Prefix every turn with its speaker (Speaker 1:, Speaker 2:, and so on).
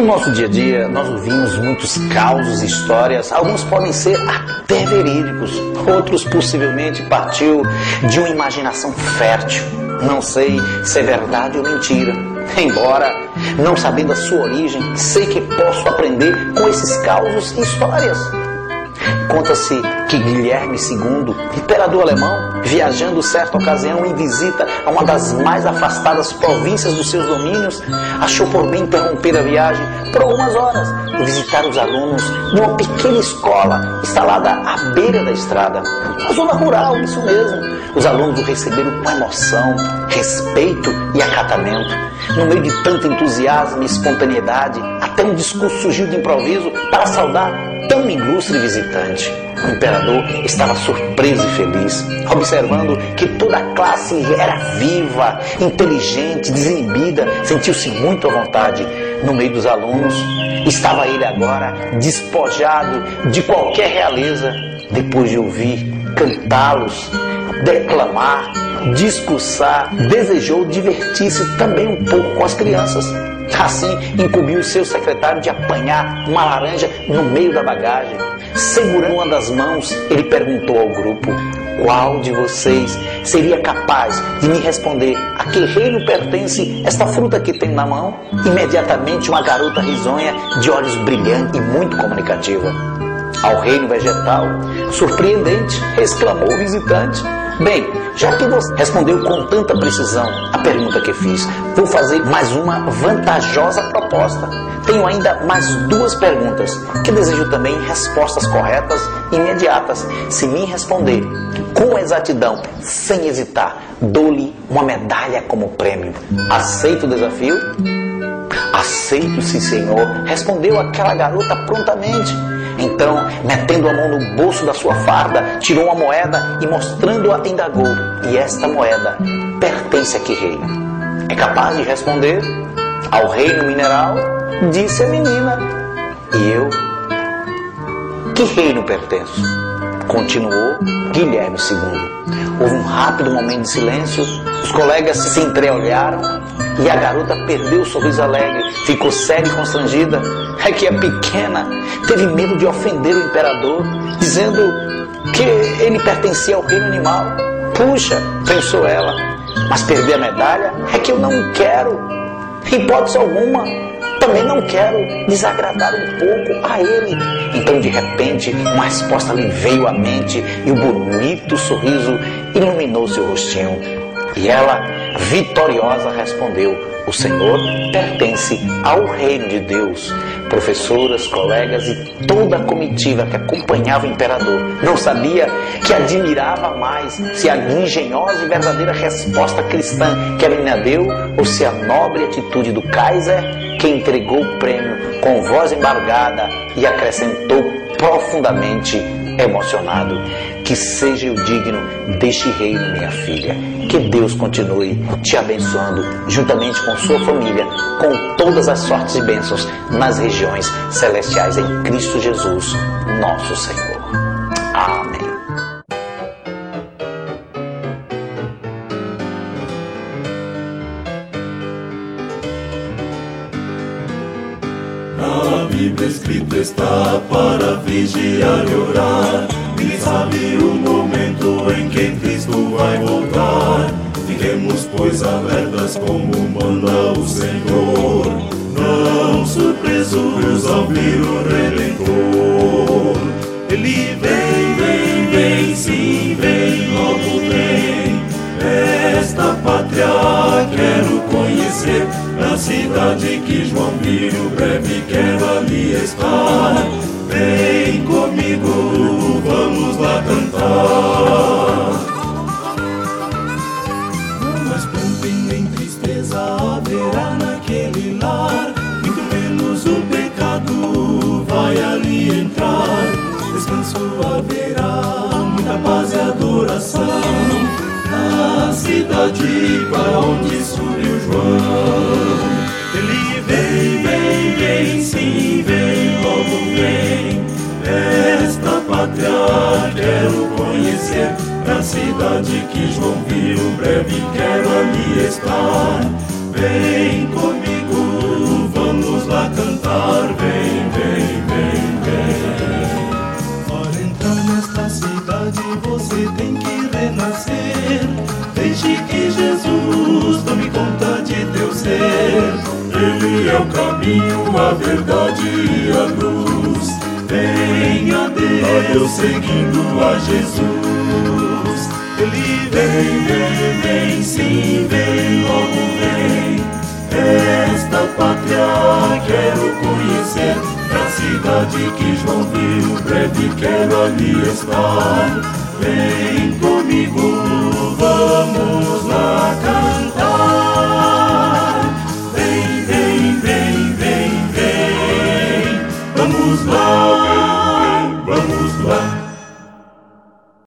Speaker 1: no nosso dia a dia, nós ouvimos muitos causos e histórias, alguns podem ser até verídicos, outros possivelmente partiu de uma imaginação fértil. Não sei se é verdade ou mentira. Embora não sabendo a sua origem, sei que posso aprender com esses causos e histórias. Conta-se que Guilherme II, imperador alemão, viajando certa ocasião em visita a uma das mais afastadas províncias dos seus domínios, achou por bem interromper a viagem por algumas horas e visitar os alunos de uma pequena escola instalada à beira da estrada. Uma zona rural, isso mesmo. Os alunos o receberam com emoção, respeito e acatamento. No meio de tanto entusiasmo e espontaneidade, um discurso surgiu de improviso para saudar tão ilustre visitante. O imperador estava surpreso e feliz, observando que toda a classe era viva, inteligente, desinibida, sentiu-se muito à vontade. No meio dos alunos, estava ele agora despojado de qualquer realeza, depois de ouvir cantá-los, declamar, discursar, desejou divertir-se também um pouco com as crianças. Assim, incumbiu seu secretário de apanhar uma laranja no meio da bagagem. Segurando uma das mãos, ele perguntou ao grupo: Qual de vocês seria capaz de me responder a que reino pertence esta fruta que tem na mão? Imediatamente, uma garota risonha, de olhos brilhantes e muito comunicativa. Ao reino vegetal, surpreendente, exclamou o visitante. Bem, já que você respondeu com tanta precisão a pergunta que fiz, vou fazer mais uma vantajosa proposta. Tenho ainda mais duas perguntas que desejo também respostas corretas e imediatas. Se me responder com exatidão, sem hesitar, dou-lhe uma medalha como prêmio. Aceita o desafio? Aceito, sim, senhor, respondeu aquela garota prontamente. Então, metendo a mão no bolso da sua farda, tirou uma moeda e mostrando-a indagou: E esta moeda pertence a que reino? É capaz de responder? Ao reino mineral? Disse a menina. E eu? Que reino pertenço? Continuou Guilherme II. Houve um rápido momento de silêncio, os colegas se entreolharam e a garota perdeu o sorriso alegre, ficou séria e constrangida. É que a pequena teve medo de ofender o imperador, dizendo que ele pertencia ao reino animal. Puxa, pensou ela, mas perder a medalha é que eu não quero, em hipótese alguma. Também não quero desagradar um pouco a ele. Então, de repente, uma resposta lhe veio à mente e o bonito sorriso iluminou seu rostinho. E ela, vitoriosa, respondeu: O Senhor pertence ao reino de Deus. Professoras, colegas e toda a comitiva que acompanhava o imperador. Não sabia que admirava mais se a engenhosa e verdadeira resposta cristã que a menina deu ou se a nobre atitude do Kaiser que entregou o prêmio com voz embargada e acrescentou profundamente emocionado: Que seja eu digno deste reino, minha filha. Que Deus continue te abençoando, juntamente com sua família, com todas as sortes e bênçãos nas regiões celestiais em Cristo Jesus, nosso Senhor. Amém.
Speaker 2: Na Bíblia escrito está para vigiar e orar. Ninguém sabe o momento em que Cristo vai voltar. Fiquemos, pois, alertas como manda o Senhor. Não surpresos ao vir o Redentor. Ele vem, vem, vem, sim, vem, logo vem. Esta pátria quero conhecer. Na cidade que João viu, breve quero ali estar. Vem comigo, vamos lá cantar. Descanso haverá, muita paz e adoração. Na cidade para onde subiu João. Ele vem, vem, vem, sim, vem, logo vem. Esta pátria quero conhecer. Na cidade que João viu, breve quero ali estar. Vem caminho, a verdade e a luz. Venha a Deus seguindo a Jesus. Ele vem, vem, vem, sim, vem, logo vem. Esta pátria quero conhecer. Na cidade que João viu, breve quero ali estar. Vem comigo,